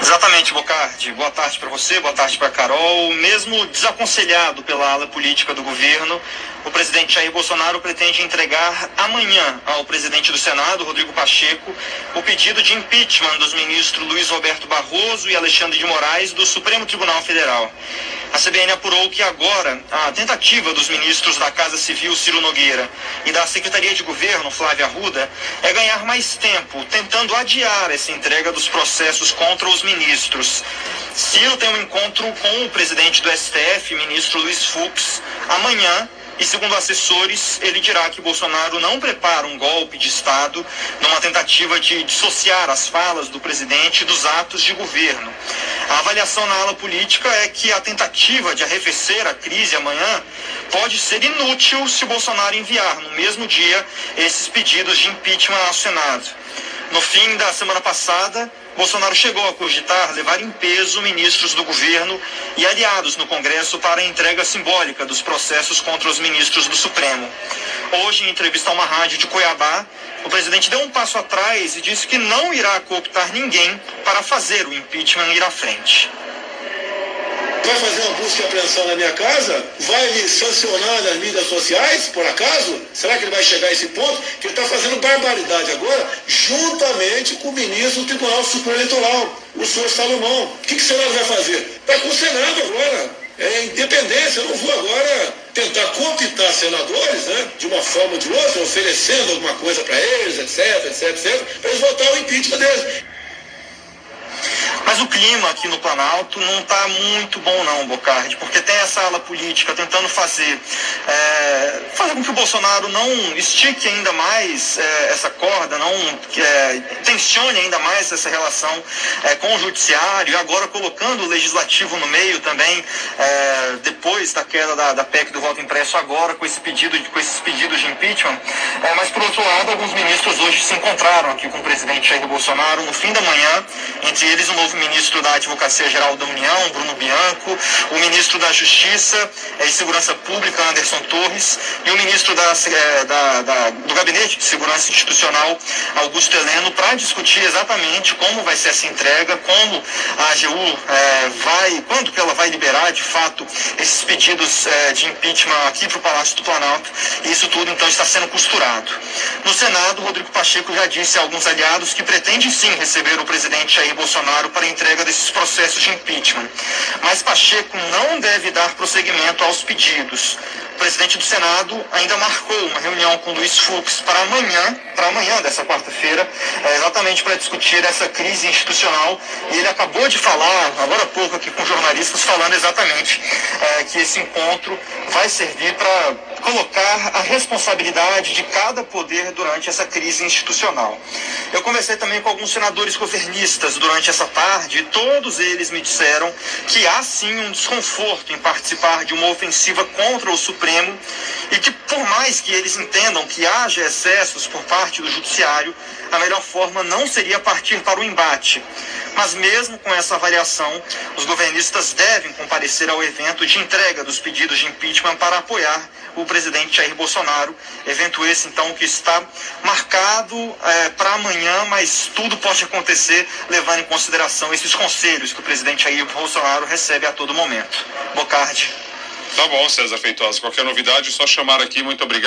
Exatamente, Bocardi. Boa tarde para você, boa tarde para Carol. Mesmo desaconselhado pela ala política do governo, o presidente Jair Bolsonaro pretende entregar amanhã ao presidente do Senado, Rodrigo Pacheco, o pedido de impeachment dos ministros Luiz Roberto Barroso e Alexandre de Moraes do Supremo Tribunal Federal. A CBN apurou que agora a tentativa dos ministros da Casa Civil, Ciro Nogueira, e da Secretaria de Governo, Flávia Arruda, é ganhar mais tempo, tentando adiar essa entrega dos processos contra os ministros. Ciro tem um encontro com o presidente do STF, ministro Luiz Fux, amanhã e, segundo assessores, ele dirá que Bolsonaro não prepara um golpe de Estado numa tentativa de dissociar as falas do presidente dos atos de governo. A avaliação na ala política é que a tentativa de arrefecer a crise amanhã pode ser inútil se Bolsonaro enviar no mesmo dia esses pedidos de impeachment ao Senado. No fim da semana passada, Bolsonaro chegou a cogitar levar em peso ministros do governo e aliados no Congresso para a entrega simbólica dos processos contra os ministros do Supremo. Hoje, em entrevista a uma rádio de Cuiabá, o presidente deu um passo atrás e disse que não irá cooptar ninguém para fazer o impeachment ir à frente vai fazer uma busca e apreensão na minha casa? Vai me sancionar nas mídias sociais, por acaso? Será que ele vai chegar a esse ponto? Que ele está fazendo barbaridade agora, juntamente com o ministro do Tribunal Superior Eleitoral, o senhor Salomão. O que, que o Senado vai fazer? Está com o Senado agora. É independência. Eu não vou agora tentar cooptar senadores, né, de uma forma ou de outra, oferecendo alguma coisa para eles, etc, etc, etc, para eles votar o impeachment deles. Mas o clima aqui no Planalto não está muito bom não, Bocardi, porque tem essa ala política tentando fazer, é, fazer com que o Bolsonaro não estique ainda mais é, essa corda, não é, tensione ainda mais essa relação é, com o judiciário, e agora colocando o legislativo no meio também, é, depois da queda da, da PEC do voto impresso agora, com, esse pedido, com esses pedidos de impeachment. É, mas por outro lado, alguns ministros hoje se encontraram aqui com o presidente Jair Bolsonaro no fim da manhã, entre eles o novo ministro da Advocacia Geral da União, Bruno Bianco, o ministro da Justiça e Segurança Pública, Anderson Torres, e o ministro da, eh, da, da, do Gabinete de Segurança Institucional, Augusto Heleno, para discutir exatamente como vai ser essa entrega, como a AGU é, vai, quando que ela vai liberar de fato esses pedidos é, de impeachment aqui para o Palácio do Planalto. E isso tudo então está sendo costurado. No Senado, Rodrigo Pacheco já disse a alguns aliados que pretende sim receber o presidente Jair Bolsonaro para entrega desses processos de impeachment. Mas Pacheco não deve dar prosseguimento aos pedidos. O presidente do Senado ainda marcou uma reunião com Luiz Fux para amanhã, para amanhã dessa quarta-feira, é, exatamente para discutir essa crise institucional. E ele acabou de falar, agora há pouco aqui com jornalistas, falando exatamente é, que esse encontro vai servir para colocar a responsabilidade de cada poder durante essa crise institucional. Eu conversei também com alguns senadores governistas durante essa tarde e todos eles me disseram que há sim um desconforto em participar de uma ofensiva contra o Supremo e que, por mais que eles entendam que haja excessos por parte do Judiciário, a melhor forma não seria partir para o embate. Mas mesmo com essa avaliação, os governistas devem comparecer ao evento de entrega dos pedidos de impeachment para apoiar o presidente Jair Bolsonaro. Evento esse, então, que está marcado é, para amanhã, mas tudo pode acontecer levando em consideração esses conselhos que o presidente Jair Bolsonaro recebe a todo momento. Bocardi. Tá bom, César Feitosa. Qualquer novidade, só chamar aqui. Muito obrigado.